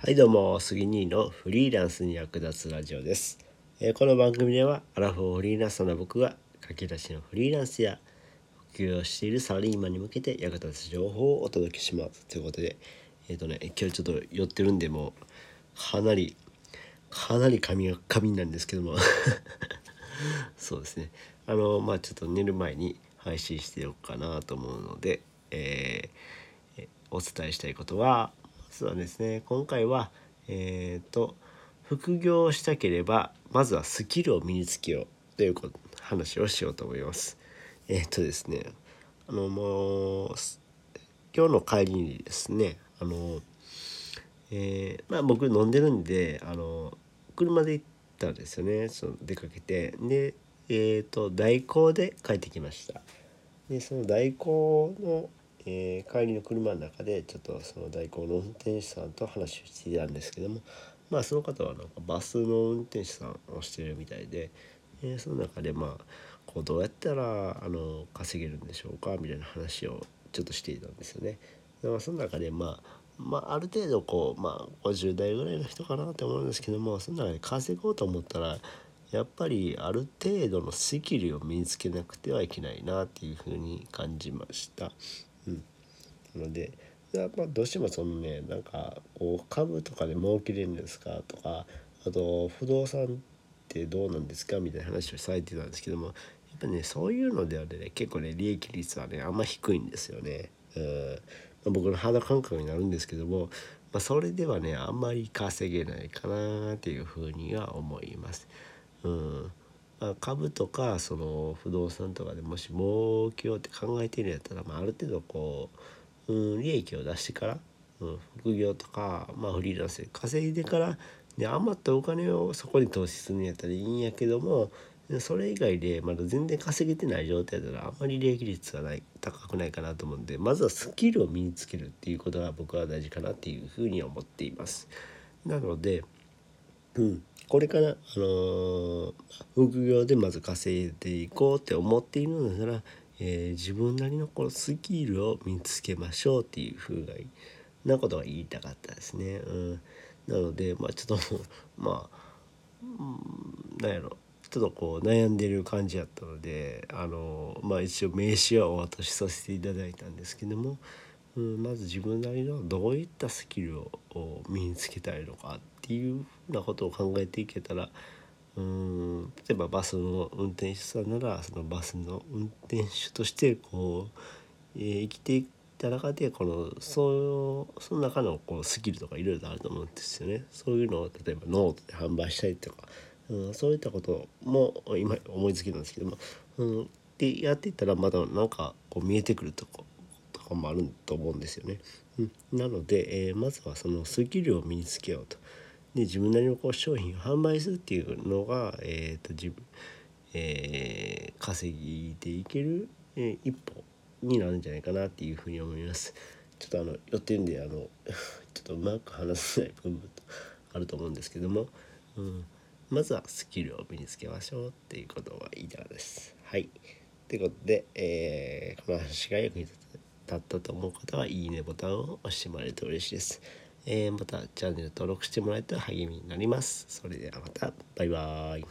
はいどうも杉兄のフリーランスに役立つラジオです、えーこの番組ではアラフォーフリーランスの僕が駆け出しのフリーランスや副業しているサラリーマンに向けて役立つ情報をお届けします。ということでえっ、とね今日ちょっと寄ってるんでもうかなりかなり髪が髪なんですけども。そうですね。あのまあちょっと寝る前に配信しておくかなと思うので、えーお伝えしたいことはまずはですね。今回はえっ、と副業をしたければまずはスキルを身につけようという話をしようと思います。えっ、とですねあのもう今日の帰りにですねあのえーまあ僕飲んでるんであの車で行ったんですよね。その出かけて。でえっ、と代行で帰ってきました。でその代行の、えー帰りの車の中でちょっとその代行の運転手さんと話をしていたんですけどもまあその方はなんかバスの運転手さんをしてるみたいで、えーその中でまあこうどうやったらあの稼げるんでしょうかみたいな話をちょっとしていたんですよね。でまあ、その中でまあまあ、ある程度こう、まあ、50代ぐらいの人かなって思うんですけどもその中で稼ごうと思ったらやっぱりある程度のスキルを身につけなくてはいけないなっていうふうに感じました。のでやっぱどうしてもそのねなんかこう株とかで儲けれるんですか？とかあと不動産ってどうなんですか？みたいな話をされてたんですけどもやっぱねそういうのではね結構ね利益率はねあんま低いんですよね。うんまあ、僕の肌感覚になるんですけども、まあ、それではねあんまり稼げないかなっていうふうには思います。うんまあ、株とかその不動産とかでもし儲けようって考えてるんやったら、まあ、ある程度こう、うん、利益を出してから、うん、副業とか、まあ、フリーランスで稼いでからで余ったお金をそこに投資するんやったらいいんやけどもそれ以外でまだ全然稼げてない状態だったらあんまり利益率はない高くないかなと思うんでまずはスキルを身につけるっていうことが僕は大事かなっていうふうに思っています。なので、うん、これから、あのー副業でまず稼いでいこうって思っているのなら、えー自分なりのこのスキルを身につけましょうっていうふうなことが言いたかったですね。うん、なので、まあ、ちょっと まあ、うん、なんやろちょっとこう悩んでる感じやったのであのまあ一応名刺はお渡しさせていただいたんですけども、うん、まず自分なりのどういったスキルを身につけたいのかっていうふうなことを考えていけたらうん例えばバスの運転手さんならそのバスの運転手としてこう、えー生きていった中でこのそのその中のこうスキルとかいろいろあると思うんですよね。そういうのを例えばノートで販売したりとか、うん、そういったことも今思いつきなんですけども、うん、でやっていったらまだなんかこう見えてくるとことかもあると思うんですよね。うん、なので、えーまずはそのスキルを身につけようと。で自分なりのこう商品を販売するっていうのが、えー、と自分、えー稼ぎでいける、えー一歩になるんじゃないかなっていうふうに思います。ちょっとあの寄ってんであの ちょっとうまく話せない部分もあると思うんですけども、うん、まずはスキルを身につけましょうっていうことが言いたいです。はい。ということで、えーこの話が役に立ったと思う方はいいねボタンを押してもらえると嬉しいです。えーまたチャンネル登録してもらえたら励みになります。それではまたバイバーイ。